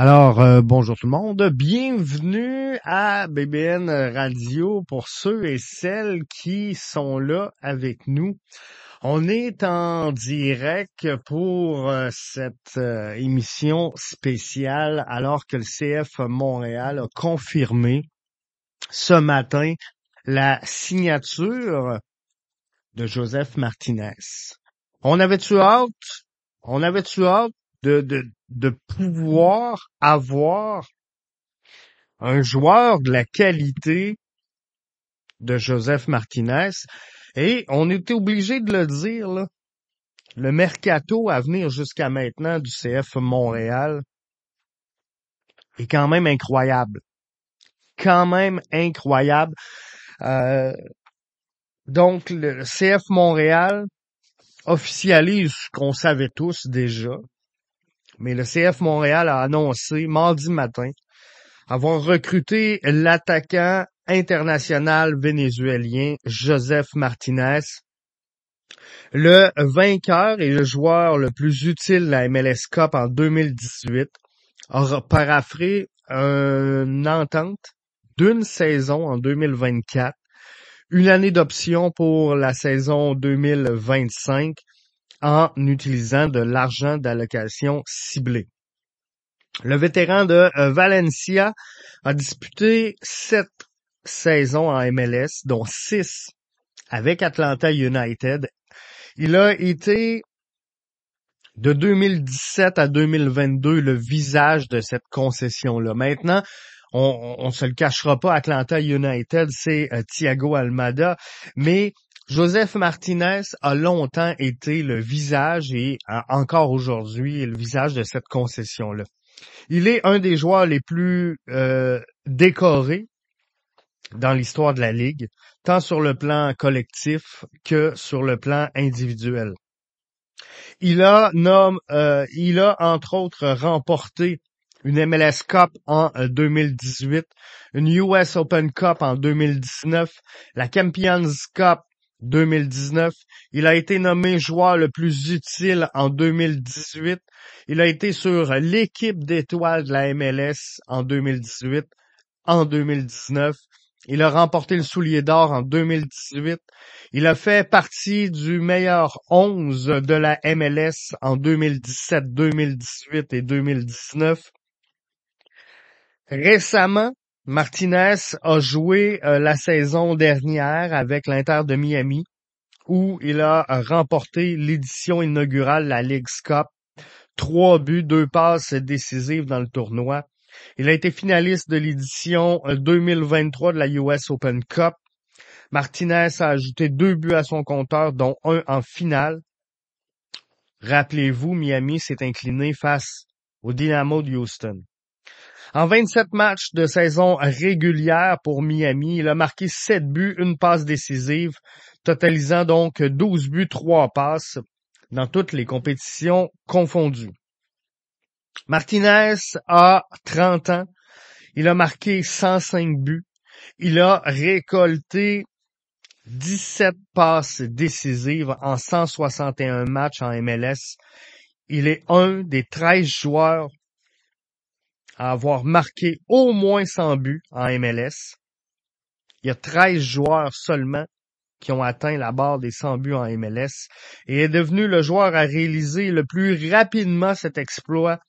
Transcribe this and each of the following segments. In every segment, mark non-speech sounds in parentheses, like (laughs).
Alors, euh, bonjour tout le monde. Bienvenue à BBN Radio pour ceux et celles qui sont là avec nous. On est en direct pour euh, cette euh, émission spéciale alors que le CF Montréal a confirmé ce matin la signature de Joseph Martinez. On avait-tu hâte? On avait-tu hâte de, de, de pouvoir avoir un joueur de la qualité de Joseph Martinez. Et on était obligé de le dire, le mercato à venir jusqu'à maintenant du CF Montréal est quand même incroyable. Quand même incroyable. Euh, donc, le CF Montréal officialise ce qu'on savait tous déjà, mais le CF Montréal a annoncé mardi matin avoir recruté l'attaquant international vénézuélien Joseph Martinez. Le vainqueur et le joueur le plus utile de la MLS Cup en 2018 a parafré une entente d'une saison en 2024, une année d'option pour la saison 2025 en utilisant de l'argent d'allocation ciblé. Le vétéran de euh, Valencia a disputé sept saisons en MLS, dont six avec Atlanta United. Il a été de 2017 à 2022 le visage de cette concession-là. Maintenant, on, ne se le cachera pas, Atlanta United, c'est euh, Thiago Almada, mais Joseph Martinez a longtemps été le visage et encore aujourd'hui le visage de cette concession-là. Il est un des joueurs les plus euh, décorés dans l'histoire de la Ligue, tant sur le plan collectif que sur le plan individuel. Il a, euh, il a entre autres remporté une MLS Cup en 2018, euh, une US Open Cup en 2019, la Champions Cup 2019. Il a été nommé joueur le plus utile en 2018. Il a été sur l'équipe d'étoiles de la MLS en 2018, en 2019. Il a remporté le soulier d'or en 2018. Il a fait partie du meilleur 11 de la MLS en 2017, 2018 et 2019. Récemment, Martinez a joué euh, la saison dernière avec l'Inter de Miami, où il a remporté l'édition inaugurale de la Ligue Cup. Trois buts, deux passes décisives dans le tournoi. Il a été finaliste de l'édition 2023 euh, de la US Open Cup. Martinez a ajouté deux buts à son compteur, dont un en finale. Rappelez-vous, Miami s'est incliné face au Dynamo de Houston. En 27 matchs de saison régulière pour Miami, il a marqué 7 buts, une passe décisive, totalisant donc 12 buts, 3 passes dans toutes les compétitions confondues. Martinez a 30 ans. Il a marqué 105 buts. Il a récolté 17 passes décisives en 161 matchs en MLS. Il est un des 13 joueurs à avoir marqué au moins 100 buts en MLS. Il y a 13 joueurs seulement qui ont atteint la barre des 100 buts en MLS et est devenu le joueur à réaliser le plus rapidement cet exploit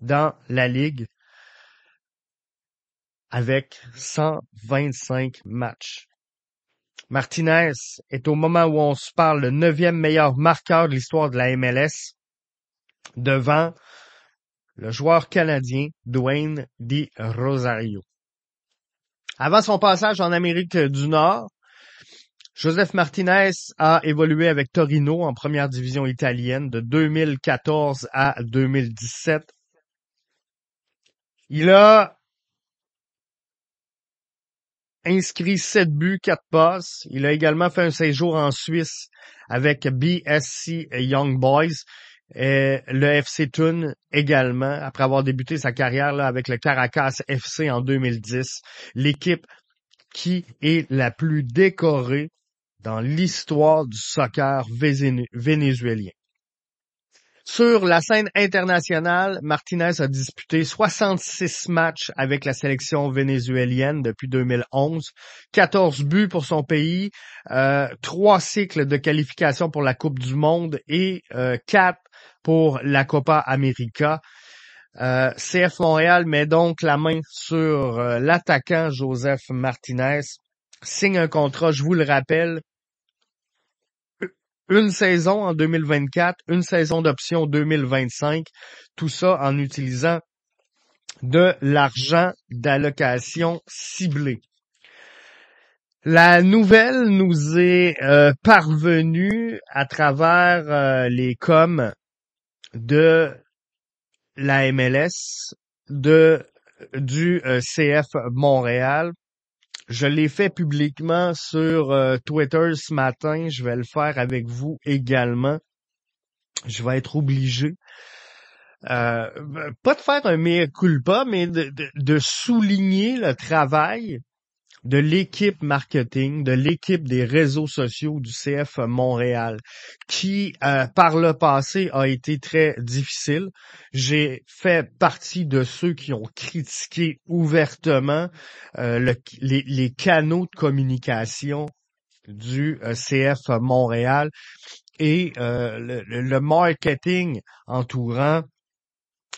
dans la Ligue avec 125 matchs. Martinez est au moment où on se parle le neuvième meilleur marqueur de l'histoire de la MLS devant le joueur canadien Dwayne Di Rosario. Avant son passage en Amérique du Nord, Joseph Martinez a évolué avec Torino en première division italienne de 2014 à 2017. Il a inscrit 7 buts, 4 passes. Il a également fait un séjour en Suisse avec BSC Young Boys et le FC Thun également, après avoir débuté sa carrière avec le Caracas FC en 2010, l'équipe qui est la plus décorée dans l'histoire du soccer vénézuélien. Sur la scène internationale, Martinez a disputé 66 matchs avec la sélection vénézuélienne depuis 2011, 14 buts pour son pays, euh, trois cycles de qualification pour la Coupe du Monde et euh, quatre pour la Copa América. Euh, CF Montréal met donc la main sur euh, l'attaquant Joseph Martinez, signe un contrat, je vous le rappelle, une saison en 2024, une saison d'option 2025, tout ça en utilisant de l'argent d'allocation ciblé. La nouvelle nous est euh, parvenue à travers euh, les coms de la MLS, de du euh, CF Montréal, je l'ai fait publiquement sur euh, Twitter ce matin. Je vais le faire avec vous également. Je vais être obligé. Euh, pas de faire un mea culpa, mais de, de souligner le travail de l'équipe marketing, de l'équipe des réseaux sociaux du CF Montréal, qui euh, par le passé a été très difficile. J'ai fait partie de ceux qui ont critiqué ouvertement euh, les, canaux de communication du euh, CF Montréal et le, le marketing entourant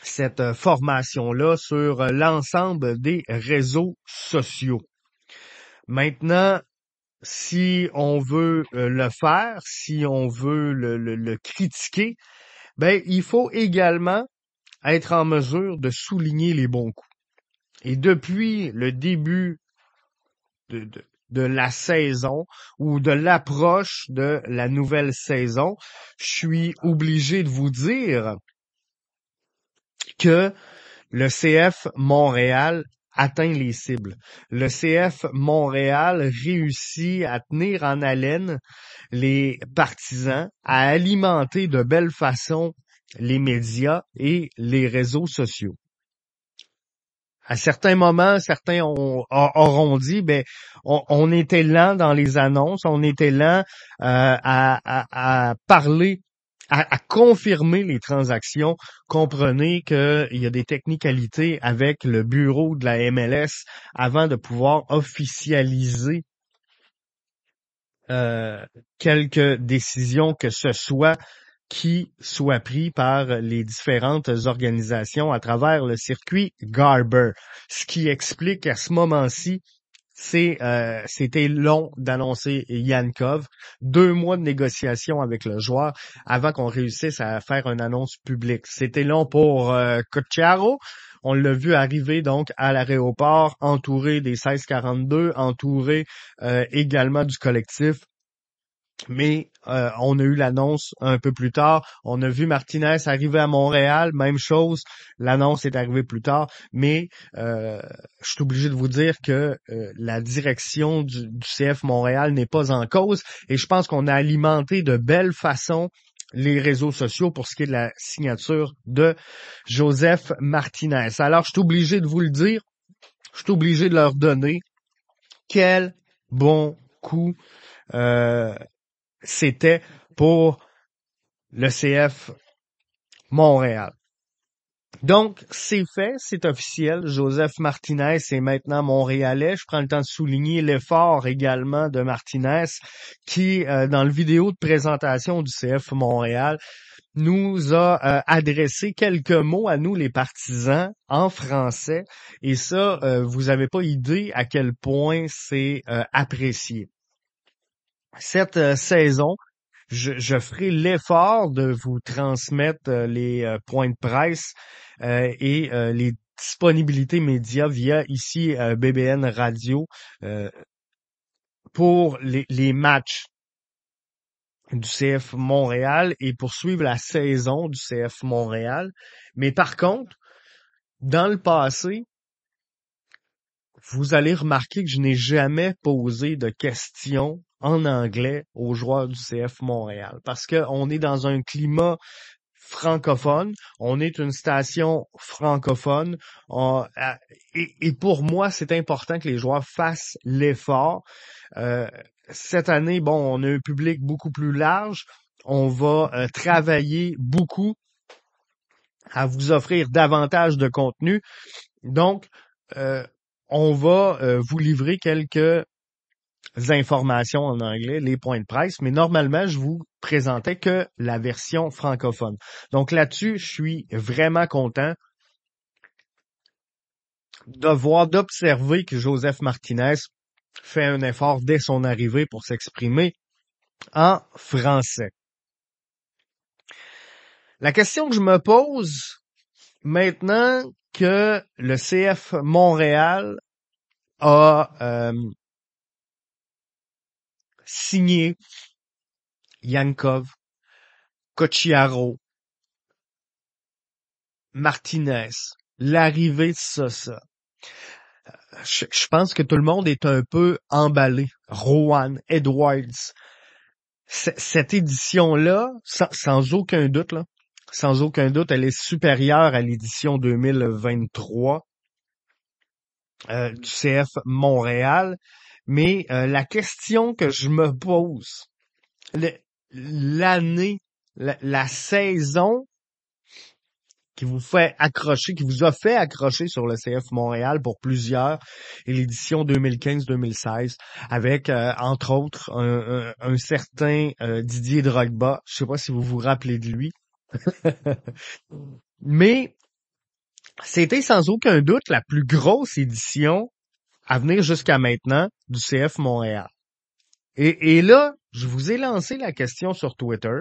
cette formation-là sur l'ensemble des réseaux sociaux. Maintenant, si on veut euh, le faire, si on veut le, critiquer, ben il faut également être en mesure de souligner les bons coups. Et depuis le début de, de la saison ou de l'approche de la nouvelle saison, je suis obligé de vous dire que le CF Montréal atteint les cibles. Le CF Montréal réussit à tenir en haleine les partisans, à alimenter de belle façon les médias et les réseaux sociaux. À certains moments, certains auront dit, ben, on, était lent dans les annonces, on était lent euh, à, parler à, confirmer les transactions, comprenez qu'il y a des technicalités avec le bureau de la MLS avant de pouvoir officialiser euh, quelques décisions que ce soit qui soit pris par les différentes organisations à travers le circuit Garber, ce qui explique à ce moment-ci euh, c'était long d'annoncer Yankov, deux mois de négociation avec le joueur avant qu'on réussisse à faire une annonce publique. C'était long pour euh, On l'a vu arriver donc à l'aéroport, entouré des 1642, entouré euh, également du collectif mais euh, on a eu l'annonce un peu plus tard. On a vu Martinez arriver à Montréal, même chose. L'annonce est arrivée plus tard, mais euh, je suis obligé de vous dire que euh, la direction du, CF Montréal n'est pas en cause et je pense qu'on a alimenté de belle façon les réseaux sociaux pour ce qui est de la signature de Joseph Martinez. Alors, je suis obligé de vous le dire, je suis obligé de leur donner quel bon coup euh, c'était pour le CF Montréal. Donc, c'est fait, c'est officiel. Joseph Martinez est maintenant montréalais. Je prends le temps de souligner l'effort également de Martinez qui, euh, dans le vidéo de présentation du CF Montréal, nous a euh, adressé quelques mots à nous, les partisans, en français. Et ça, euh, vous n'avez pas idée à quel point c'est apprécié cette euh, saison, je, ferai l'effort de vous transmettre euh, les euh, points de presse et les disponibilités médias via ici BBN Radio pour les, les, matchs du CF Montréal et poursuivre la saison du CF Montréal. Mais par contre, dans le passé, vous allez remarquer que je n'ai jamais posé de questions en anglais aux joueurs du CF Montréal parce qu'on est dans un climat francophone, on est une station francophone et, pour moi c'est important que les joueurs fassent l'effort. Euh, cette année, bon, on a un public beaucoup plus large, on va euh, travailler beaucoup à vous offrir davantage de contenu. Donc, euh, on va euh, vous livrer quelques informations en anglais, les points de presse, mais normalement, je vous présentais que la version francophone. Donc là-dessus, je suis vraiment content de voir, d'observer que Joseph Martinez fait un effort dès son arrivée pour s'exprimer en français. La question que je me pose maintenant que le CF Montréal a euh, signé Yankov, Cochiaro, Martinez, l'arrivée de Sosa. Je, je, pense que tout le monde est un peu emballé. Rowan, Edwards. cette édition-là, sans, aucun doute, sans aucun doute, elle est supérieure à l'édition 2023 euh, du CF Montréal. Mais euh, la question que je me pose, l'année, la, saison qui vous fait accrocher, qui vous a fait accrocher sur le CF Montréal pour plusieurs, et l'édition 2015-2016, avec, euh, entre autres, un, certain Didier Drogba. Je sais pas si vous vous rappelez de lui. (laughs) Mais c'était sans aucun doute la plus grosse édition à venir jusqu'à maintenant du CF Montréal. Et, là, je vous ai lancé la question sur Twitter.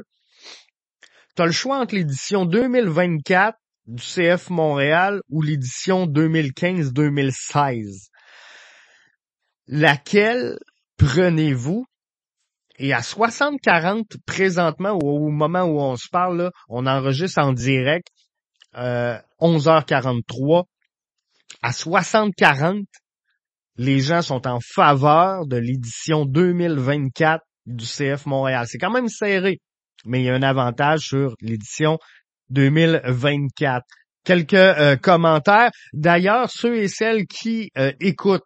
Tu as le choix entre l'édition 2024 du CF Montréal ou l'édition 2015-2016. Laquelle prenez-vous? Et à 60-40 présentement, au, moment où on se parle, là, on enregistre en direct euh, 11h43. À 60-40, les gens sont en faveur de l'édition 2024 du CF Montréal. C'est quand même serré, mais il y a un avantage sur l'édition 2024. Quelques euh, commentaires. D'ailleurs, ceux et celles qui euh, écoutent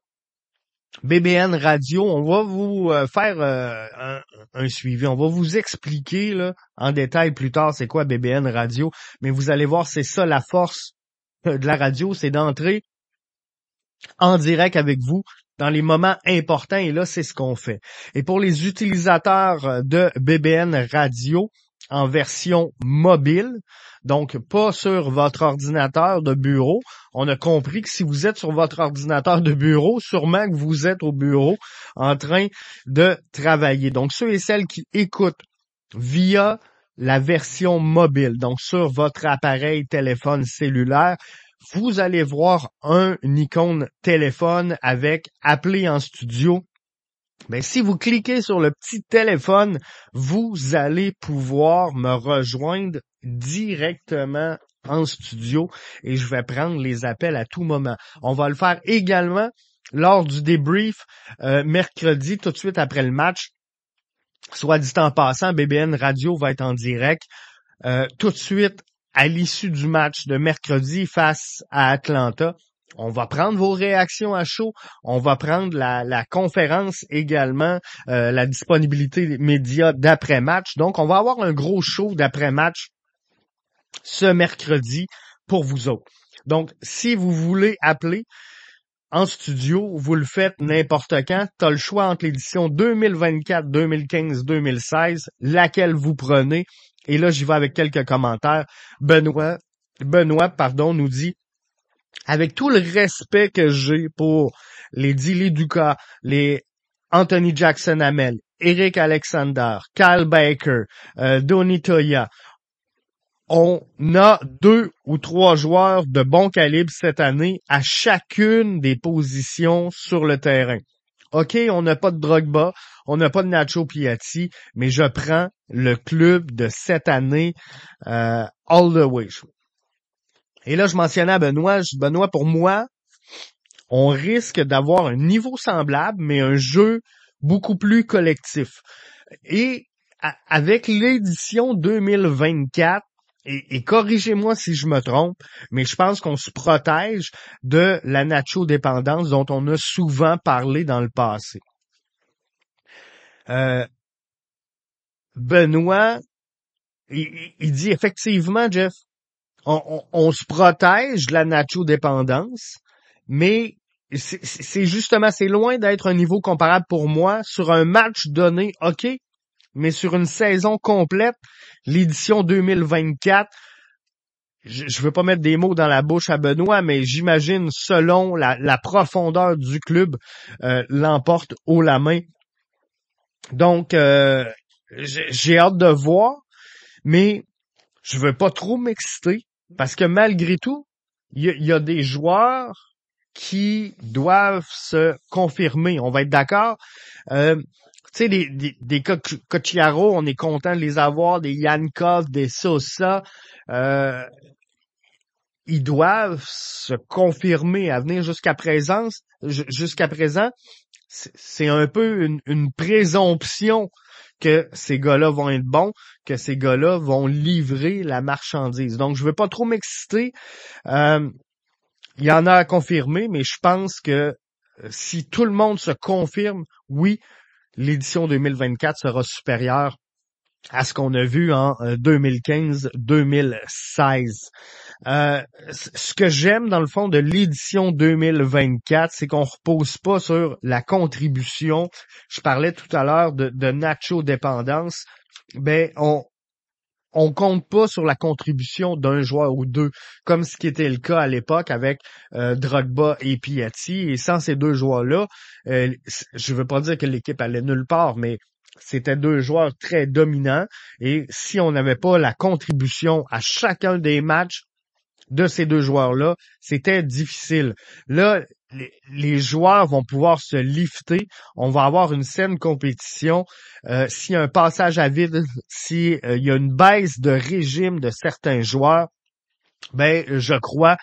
BBN Radio, on va vous euh, faire euh, un, suivi. On va vous expliquer en détail plus tard c'est quoi BBN Radio. Mais vous allez voir, c'est ça la force de la radio, c'est d'entrer en direct avec vous dans les moments importants et là, c'est ce qu'on fait. Et pour les utilisateurs de BBN Radio en version mobile, donc pas sur votre ordinateur de bureau. On a compris que si vous êtes sur votre ordinateur de bureau, sûrement que vous êtes au bureau en train de travailler. Donc ceux et celles qui écoutent via la version mobile, donc sur votre appareil téléphone cellulaire, vous allez voir un icône téléphone avec appeler en studio mais si vous cliquez sur le petit téléphone, vous allez pouvoir me rejoindre directement en studio et je vais prendre les appels à tout moment. On va le faire également lors du débrief euh, mercredi, tout de suite après le match. Soit dit en passant, BBN Radio va être en direct euh, tout de suite à l'issue du match de mercredi face à Atlanta. On va prendre vos réactions à chaud. On va prendre la, conférence également, euh, la disponibilité médias d'après-match. Donc, on va avoir un gros show d'après-match ce mercredi pour vous autres. Donc, si vous voulez appeler en studio, vous le faites n'importe quand. Tu as le choix entre l'édition 2024, 2015, 2016, laquelle vous prenez. Et là, j'y vais avec quelques commentaires. Benoît, Benoît, pardon, nous dit avec tout le respect que j'ai pour les Dilly Duca, les Anthony Jackson Amel, Eric Alexander, Kyle Baker, euh, Donny Toya, on a deux ou trois joueurs de bon calibre cette année à chacune des positions sur le terrain. OK, on n'a pas de Drogba, on n'a pas de Nacho Piatti, mais je prends le club de cette année euh, all the way. Et là, je mentionnais à Benoît, Benoît, pour moi, on risque d'avoir un niveau semblable, mais un jeu beaucoup plus collectif. Et avec l'édition 2024, et, corrigez-moi si je me trompe, mais je pense qu'on se protège de la nacho-dépendance dont on a souvent parlé dans le passé. Euh, Benoît, il, dit effectivement, Jeff, on, se protège de la nacho-dépendance, mais c'est justement, c'est loin d'être un niveau comparable pour moi sur un match donné, OK, mais sur une saison complète, l'édition 2024, je, ne veux pas mettre des mots dans la bouche à Benoît, mais j'imagine selon la, profondeur du club, euh, l'emporte haut la main. Donc, euh, j'ai hâte de voir, mais je veux pas trop m'exciter parce que malgré tout, il y, a des joueurs qui doivent se confirmer. On va être d'accord. Euh, sais, des, des, des on est content de les avoir, des Yankov, des Sosa. Euh, ils doivent se confirmer à venir jusqu'à présent. Jusqu'à présent, c'est un peu une, une, présomption que ces gars-là vont être bons, que ces gars-là vont livrer la marchandise. Donc, je veux pas trop m'exciter. Euh, il y en a à confirmer, mais je pense que euh, si tout le monde se confirme, oui, l'édition 2024 sera supérieure à ce qu'on a vu en 2015-2016. Euh, euh, ce que j'aime dans le fond de l'édition 2024, c'est qu'on repose pas sur la contribution. Je parlais tout à l'heure de, de Nacho dépendance. Ben on on compte pas sur la contribution d'un joueur ou deux, comme ce qui était le cas à l'époque avec euh, Drogba et Piatti. Et sans ces deux joueurs-là, euh, je veux pas dire que l'équipe allait nulle part, mais c'était deux joueurs très dominants. Et si on n'avait pas la contribution à chacun des matchs de ces deux joueurs-là, c'était difficile. Là, les, joueurs vont pouvoir se lifter. On va avoir une saine compétition. Euh, S'il y a un passage à vide, (laughs) s'il euh, y a une baisse de régime de certains joueurs, ben je crois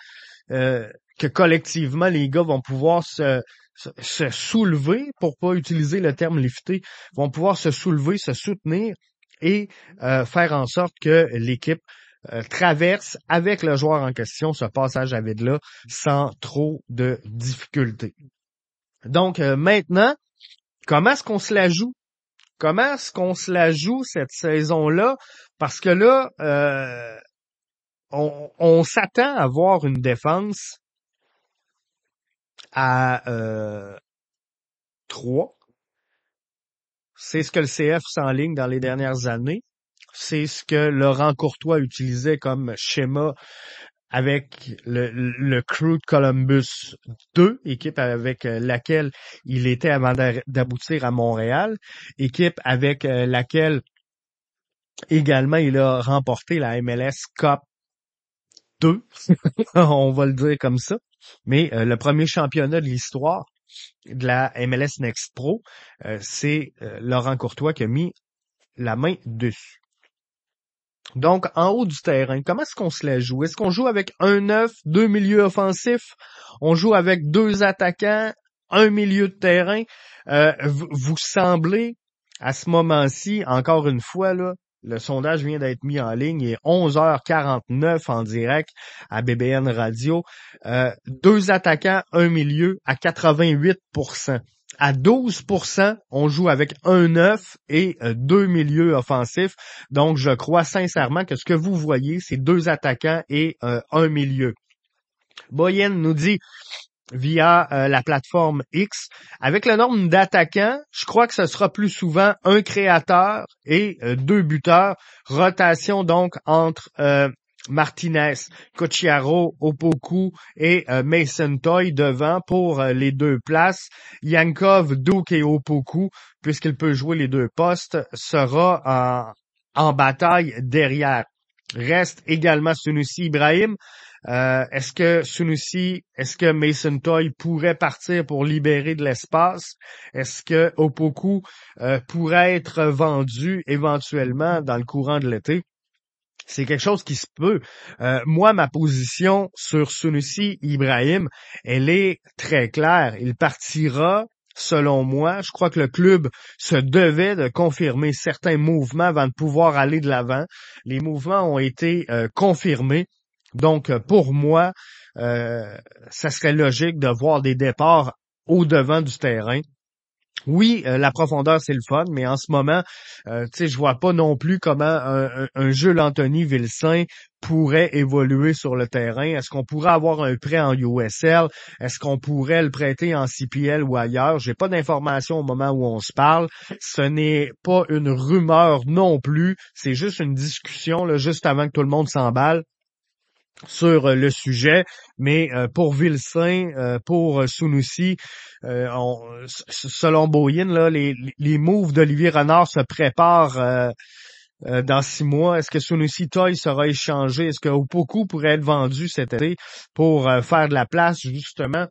euh, que collectivement, les gars vont pouvoir se, se, soulever, pour pas utiliser le terme lifter, vont pouvoir se soulever, se soutenir et euh, faire en sorte que l'équipe euh, traverse avec le joueur en question ce passage à vide-là sans trop de difficultés. Donc euh, maintenant, comment est-ce qu'on se la joue? Comment est-ce qu'on se la joue cette saison-là? Parce que là, euh, on, on s'attend à voir une défense à euh, 3. C'est ce que le CF s'enligne dans les dernières années. C'est ce que Laurent Courtois utilisait comme schéma avec le, le crew de Columbus 2, équipe avec euh, laquelle il était avant d'aboutir à Montréal, équipe avec euh, laquelle également il a remporté la MLS Cup 2, (laughs) on va le dire comme ça. Mais euh, le premier championnat de l'histoire de la MLS Next Pro, c'est Laurent Courtois qui a mis la main dessus. Donc, en haut du terrain, comment est-ce qu'on se la joue? Est-ce qu'on joue avec un neuf, deux milieux offensifs? On joue avec deux attaquants, un milieu de terrain? Euh, vous, semblez, à ce moment-ci, encore une fois, là, le sondage vient d'être mis en ligne. Il est 11h49 en direct à BBN Radio. Euh, deux attaquants, un milieu à 88 à 12% on joue avec un neuf et euh, deux milieux offensifs. Donc, je crois sincèrement que ce que vous voyez, c'est deux attaquants et euh, un milieu. Boyen nous dit via euh, la plateforme X. Avec le nombre d'attaquants, je crois que ce sera plus souvent un créateur et deux buteurs. Rotation donc entre Martinez, Cochiaro, Opoku et euh, Mason Toy devant pour euh, les deux places. Yankov, Duke et Opoku, puisqu'il peut jouer les deux postes, sera en, bataille derrière. Reste également Sunusi Ibrahim. Euh, est-ce que Sunusi, est-ce que Mason Toy pourrait partir pour libérer de l'espace? Est-ce que Opoku pourrait être vendu éventuellement dans le courant de l'été? C'est quelque chose qui se peut. Euh, moi, ma position sur Sunusi Ibrahim, elle est très claire. Il partira, selon moi. Je crois que le club se devait de confirmer certains mouvements avant de pouvoir aller de l'avant. Les mouvements ont été euh, confirmés. Donc, pour moi, euh, ça serait logique de voir des départs au devant du terrain oui, euh, la profondeur, c'est le fun, mais en ce moment, euh, tu sais, je vois pas non plus comment un, un, jeu l'Anthony Vilsain pourrait évoluer sur le terrain. Est-ce qu'on pourrait avoir un prêt en USL? Est-ce qu'on pourrait le prêter en CPL ou ailleurs? J'ai pas d'informations au moment où on se parle. Ce n'est pas une rumeur non plus. C'est juste une discussion, là, juste avant que tout le monde s'emballe sur euh, le sujet, mais euh, pour Vilsain, pour Sunusi, selon Boyin, là, les, les moves d'Olivier Renard se préparent dans six mois. Est-ce que Sunusi Toy sera échangé? Est-ce que Opoku pourrait être vendu cet été pour faire de la place justement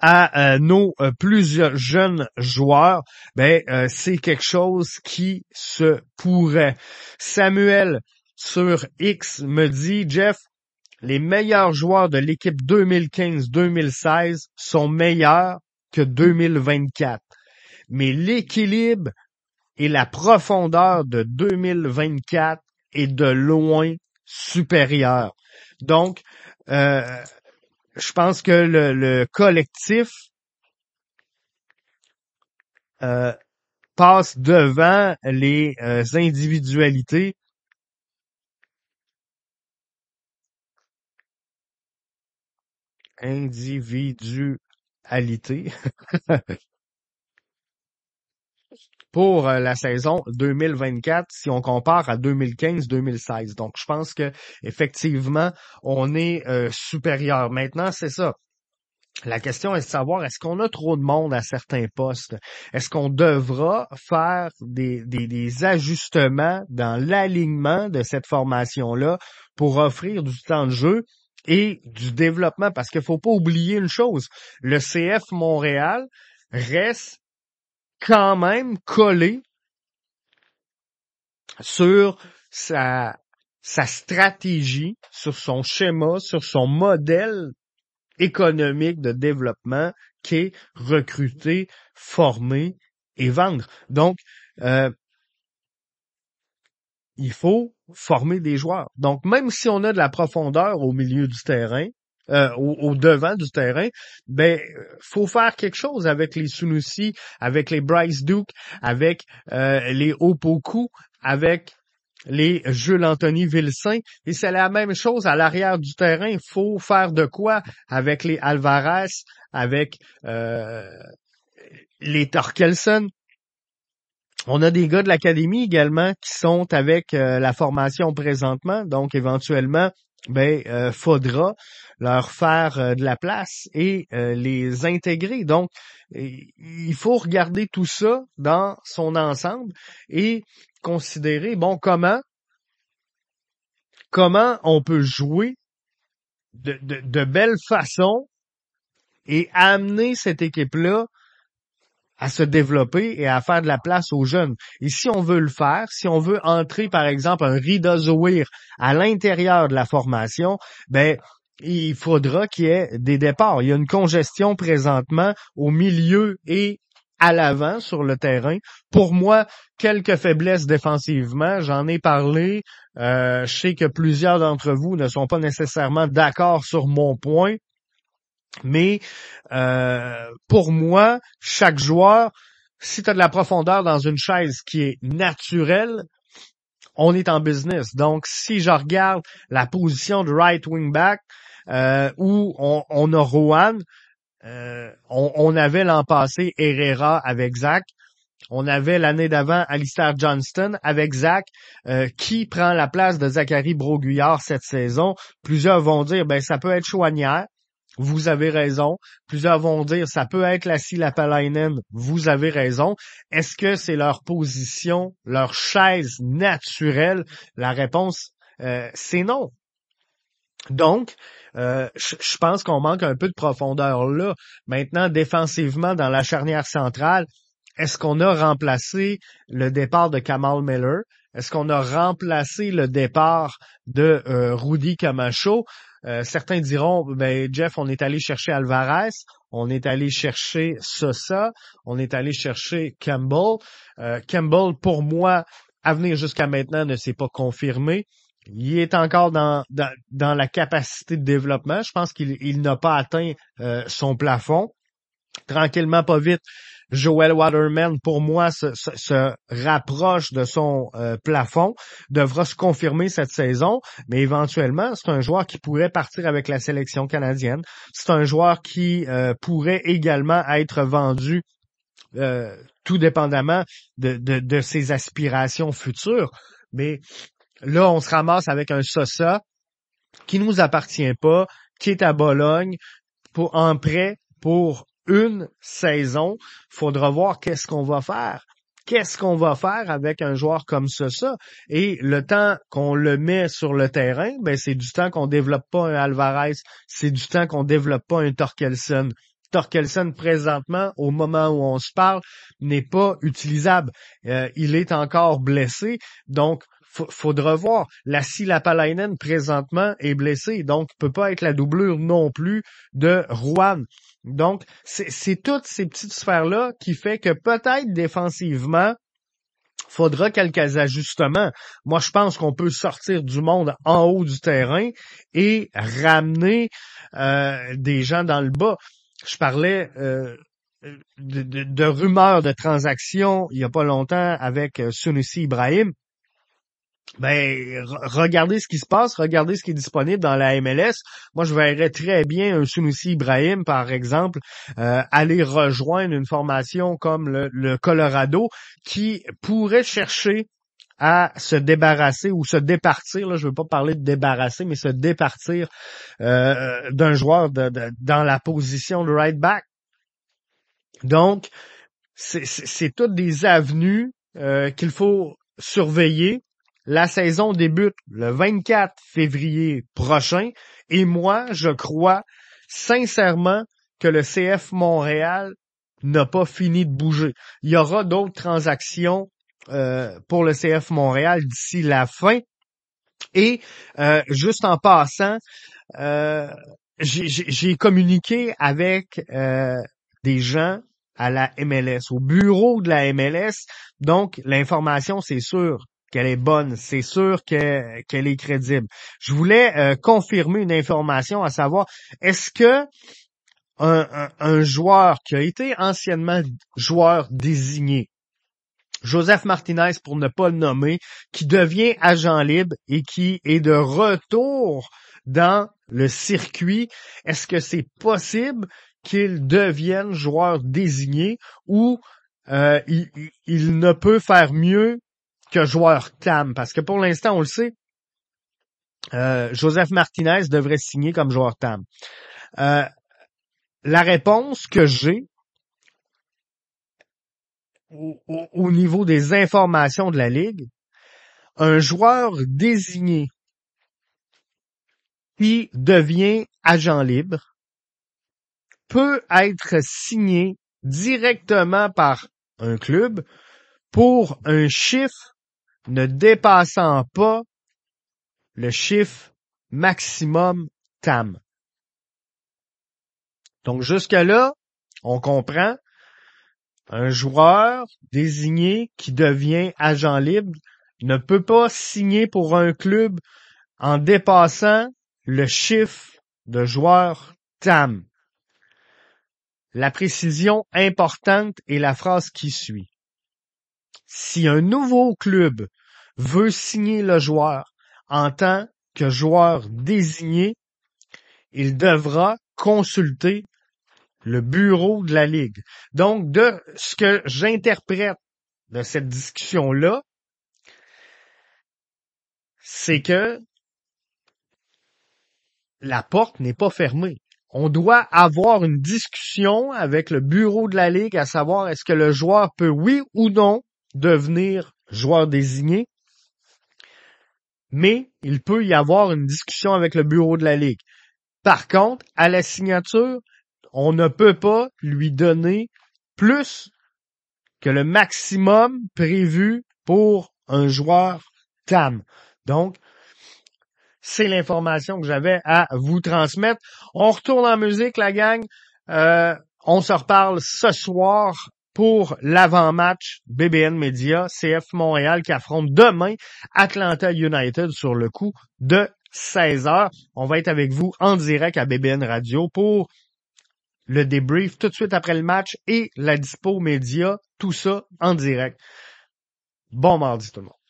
à nos plusieurs jeunes joueurs, ben c'est quelque chose qui se pourrait. Samuel sur X me dit, Jeff, les meilleurs joueurs de l'équipe 2015-2016 sont meilleurs que 2024. Mais l'équilibre et la profondeur de 2024 est de loin supérieur. Donc, euh, je pense que le, collectif euh, passe devant les euh, individualités individualité (laughs) pour euh, la saison 2024 si on compare à 2015-2016. Donc, je pense que effectivement, on est euh, supérieur. Maintenant, c'est ça. La question est de savoir est-ce qu'on a trop de monde à certains postes? Est-ce qu'on devra faire des, des, des ajustements dans l'alignement de cette formation-là pour offrir du temps de jeu et du développement, parce qu'il faut pas oublier une chose, le CF Montréal reste quand même collé sur sa, sa stratégie, sur son schéma, sur son modèle économique de développement qui est recruter, former et vendre. Donc, euh, il faut former des joueurs. Donc, même si on a de la profondeur au milieu du terrain, euh, au, devant du terrain, ben faut faire quelque chose avec les Sunusi, avec les Bryce Duke, avec euh, les Opoku, avec les Jules Anthony Vilsain. Et c'est la même chose à l'arrière du terrain. Il faut faire de quoi avec les Alvarez, avec euh, les Torkelson. On a des gars de l'académie également qui sont avec euh, la formation présentement, donc éventuellement, ben euh, faudra leur faire euh, de la place et les intégrer. Donc, il faut regarder tout ça dans son ensemble et considérer bon comment comment on peut jouer de, de, de belle façon et amener cette équipe-là à se développer et à faire de la place aux jeunes. Et si on veut le faire, si on veut entrer, par exemple, un Rida Zouir à l'intérieur de la formation, ben, il faudra qu'il y ait des départs. Il y a une congestion présentement au milieu et à l'avant sur le terrain. Pour moi, quelques faiblesses défensivement, j'en ai parlé. Euh, je sais que plusieurs d'entre vous ne sont pas nécessairement d'accord sur mon point. Mais euh, pour moi, chaque joueur, si tu as de la profondeur dans une chaise qui est naturelle, on est en business. Donc, si je regarde la position de right wing back, euh, où on, a Rohan, euh, on, avait l'an passé Herrera avec Zach. On avait l'année d'avant Alistair Johnston avec Zach, qui prend la place de Zachary Broguillard cette saison. Plusieurs vont dire, ben ça peut être Chouanière, vous avez raison. Plusieurs vont dire ça peut être la Lapalainen. Vous avez raison. Est-ce que c'est leur position, leur chaise naturelle? La réponse, euh, c'est non. Donc, euh, je pense qu'on manque un peu de profondeur là. Maintenant, défensivement, dans la charnière centrale, est-ce qu'on a remplacé le départ de Kamal Miller? Est-ce qu'on a remplacé le départ de euh, Rudy Camacho? Euh, certains diront, ben Jeff, on est allé chercher Alvarez, on est allé chercher Sosa, on est allé chercher Campbell. Euh, Campbell, pour moi, à venir jusqu'à maintenant, ne s'est pas confirmé. Il est encore dans, dans, la capacité de développement. Je pense qu'il n'a pas atteint euh, son plafond. tranquillement pas vite, Joel Waterman, pour moi, se, rapproche de son euh, plafond, devra se confirmer cette saison, mais éventuellement, c'est un joueur qui pourrait partir avec la sélection canadienne. C'est un joueur qui euh, pourrait également être vendu euh, tout dépendamment de, de, de, ses aspirations futures. Mais là, on se ramasse avec un Sosa qui nous appartient pas, qui est à Bologne pour en prêt pour une saison. Faudra voir qu'est-ce qu'on va faire. Qu'est-ce qu'on va faire avec un joueur comme Sosa? Et le temps qu'on le met sur le terrain, ben c'est du temps qu'on développe pas un Alvarez, c'est du temps qu'on développe pas un Torkelson. Torkelson, présentement, au moment où on se parle, n'est pas utilisable. Euh, il est encore blessé, donc faudra voir. La Lapalainen, présentement, est blessé, donc peut pas être la doublure non plus de Rouen. Donc, c'est toutes ces petites sphères-là qui fait que peut-être défensivement, faudra quelques ajustements. Moi, je pense qu'on peut sortir du monde en haut du terrain et ramener euh, des gens dans le bas. Je parlais euh, de, rumeurs de transactions il n'y a pas longtemps avec euh, Sunusi Ibrahim ben regardez ce qui se passe, regardez ce qui est disponible dans la MLS. Moi, je verrais très bien un Sunusi Ibrahim, par exemple, euh, aller rejoindre une formation comme le, Colorado qui pourrait chercher à se débarrasser ou se départir, là, je veux pas parler de débarrasser, mais se départir euh, d'un joueur dans la position de right back. Donc, c'est toutes des avenues euh, qu'il faut surveiller la saison débute le 24 février prochain et moi, je crois sincèrement que le CF Montréal n'a pas fini de bouger. Il y aura d'autres transactions euh, pour le CF Montréal d'ici la fin. Et euh, juste en passant, euh, j'ai communiqué avec des gens à la MLS, au bureau de la MLS. Donc, l'information, c'est sûr, qu'elle est bonne, c'est sûr qu'elle est crédible. Je voulais euh, confirmer une information à savoir, est-ce que un, joueur qui a été anciennement joueur désigné, Joseph Martinez pour ne pas le nommer, qui devient agent libre et qui est de retour dans le circuit, est-ce que c'est possible qu'il devienne joueur désigné ou euh, il, ne peut faire mieux que joueur TAM. Parce que pour l'instant, on le sait, euh, Joseph Martinez devrait signer comme joueur TAM. Euh, la réponse que j'ai au, niveau des informations de la Ligue, un joueur désigné qui devient agent libre peut être signé directement par un club pour un chiffre ne dépassant pas le chiffre maximum TAM. Donc jusque-là, on comprend un joueur désigné qui devient agent libre ne peut pas signer pour un club en dépassant le chiffre de joueur TAM. La précision importante est la phrase qui suit si un nouveau club veut signer le joueur en tant que joueur désigné, il devra consulter le bureau de la Ligue. Donc, de ce que j'interprète de cette discussion-là, c'est que la porte n'est pas fermée. On doit avoir une discussion avec le bureau de la Ligue à savoir est-ce que le joueur peut, oui ou non, devenir joueur désigné, mais il peut y avoir une discussion avec le bureau de la Ligue. Par contre, à la signature, on ne peut pas lui donner plus que le maximum prévu pour un joueur TAM. Donc, c'est l'information que j'avais à vous transmettre. On retourne en musique, la gang. Euh, on se reparle ce soir pour l'avant-match BBN Media, CF Montréal qui affronte demain Atlanta United sur le coup de 16 heures. On va être avec vous en direct à BBN Radio pour le débrief tout de suite après le match et la dispo média, tout ça en direct. Bon mardi tout le monde.